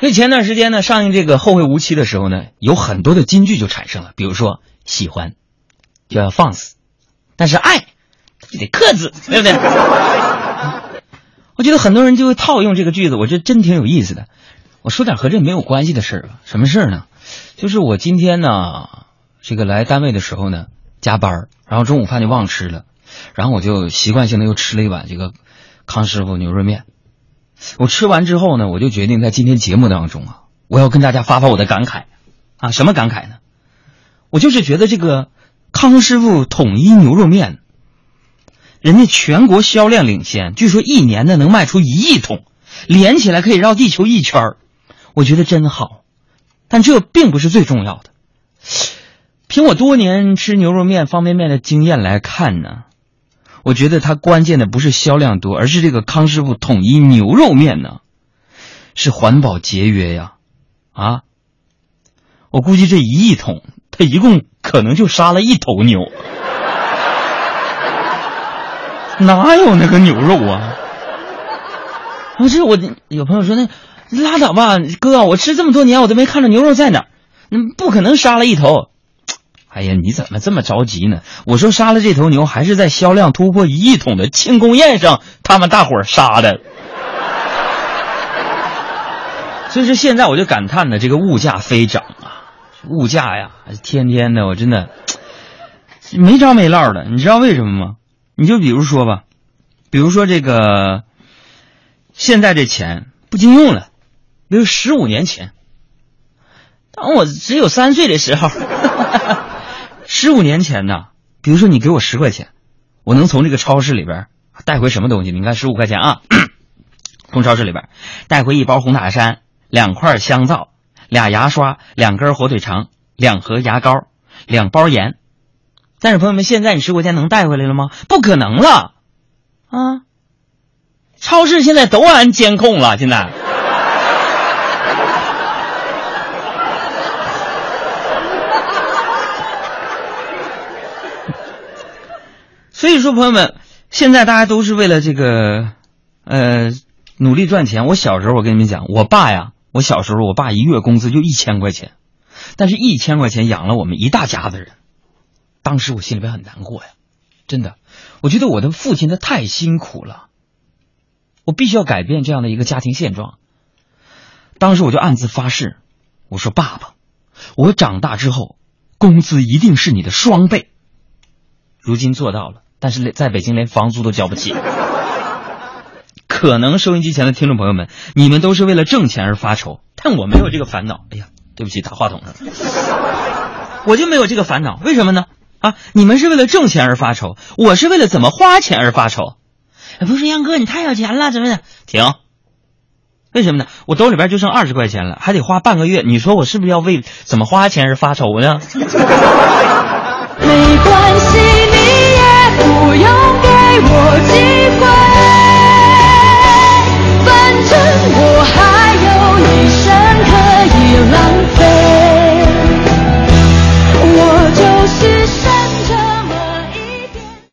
所以前段时间呢，上映这个《后会无期》的时候呢，有很多的金句就产生了，比如说喜欢就要放肆，但是爱就得克制，对不对？我觉得很多人就会套用这个句子，我觉得真挺有意思的。我说点和这没有关系的事儿吧。什么事儿呢？就是我今天呢，这个来单位的时候呢，加班，然后中午饭就忘吃了，然后我就习惯性的又吃了一碗这个康师傅牛肉面。我吃完之后呢，我就决定在今天节目当中啊，我要跟大家发发我的感慨啊。什么感慨呢？我就是觉得这个康师傅统一牛肉面。人家全国销量领先，据说一年呢能卖出一亿桶，连起来可以绕地球一圈，我觉得真好。但这并不是最重要的。凭我多年吃牛肉面、方便面的经验来看呢，我觉得它关键的不是销量多，而是这个康师傅统一牛肉面呢，是环保节约呀！啊，我估计这一亿桶，他一共可能就杀了一头牛。哪有那个牛肉啊？不是我有朋友说那拉倒吧，哥，我吃这么多年我都没看着牛肉在哪儿，嗯，不可能杀了一头。哎呀，你怎么这么着急呢？我说杀了这头牛还是在销量突破一亿桶的庆功宴上，他们大伙儿杀的。所以说现在我就感叹呢，这个物价飞涨啊，物价呀，天天的我真的没着没落的，你知道为什么吗？你就比如说吧，比如说这个，现在这钱不经用了，比如十五年前，当我只有三岁的时候，哈哈哈十五年前呢，比如说你给我十块钱，我能从这个超市里边带回什么东西？你看十五块钱啊，从超市里边带回一包红塔山、两块香皂、俩牙刷、两根火腿肠、两盒牙膏、两包盐。但是朋友们，现在你十块钱能带回来了吗？不可能了，啊！超市现在都安监控了，现在。所以说，朋友们，现在大家都是为了这个，呃，努力赚钱。我小时候，我跟你们讲，我爸呀，我小时候，我爸一月工资就一千块钱，但是一千块钱养了我们一大家子人。当时我心里边很难过呀，真的，我觉得我的父亲他太辛苦了，我必须要改变这样的一个家庭现状。当时我就暗自发誓，我说爸爸，我长大之后工资一定是你的双倍。如今做到了，但是在北京连房租都交不起。可能收音机前的听众朋友们，你们都是为了挣钱而发愁，但我没有这个烦恼。哎呀，对不起，打话筒上了，我就没有这个烦恼，为什么呢？啊！你们是为了挣钱而发愁，我是为了怎么花钱而发愁。不是杨哥，你太有钱了，怎么的？停！为什么呢？我兜里边就剩二十块钱了，还得花半个月。你说我是不是要为怎么花钱而发愁呢？没关系，不用给我机会。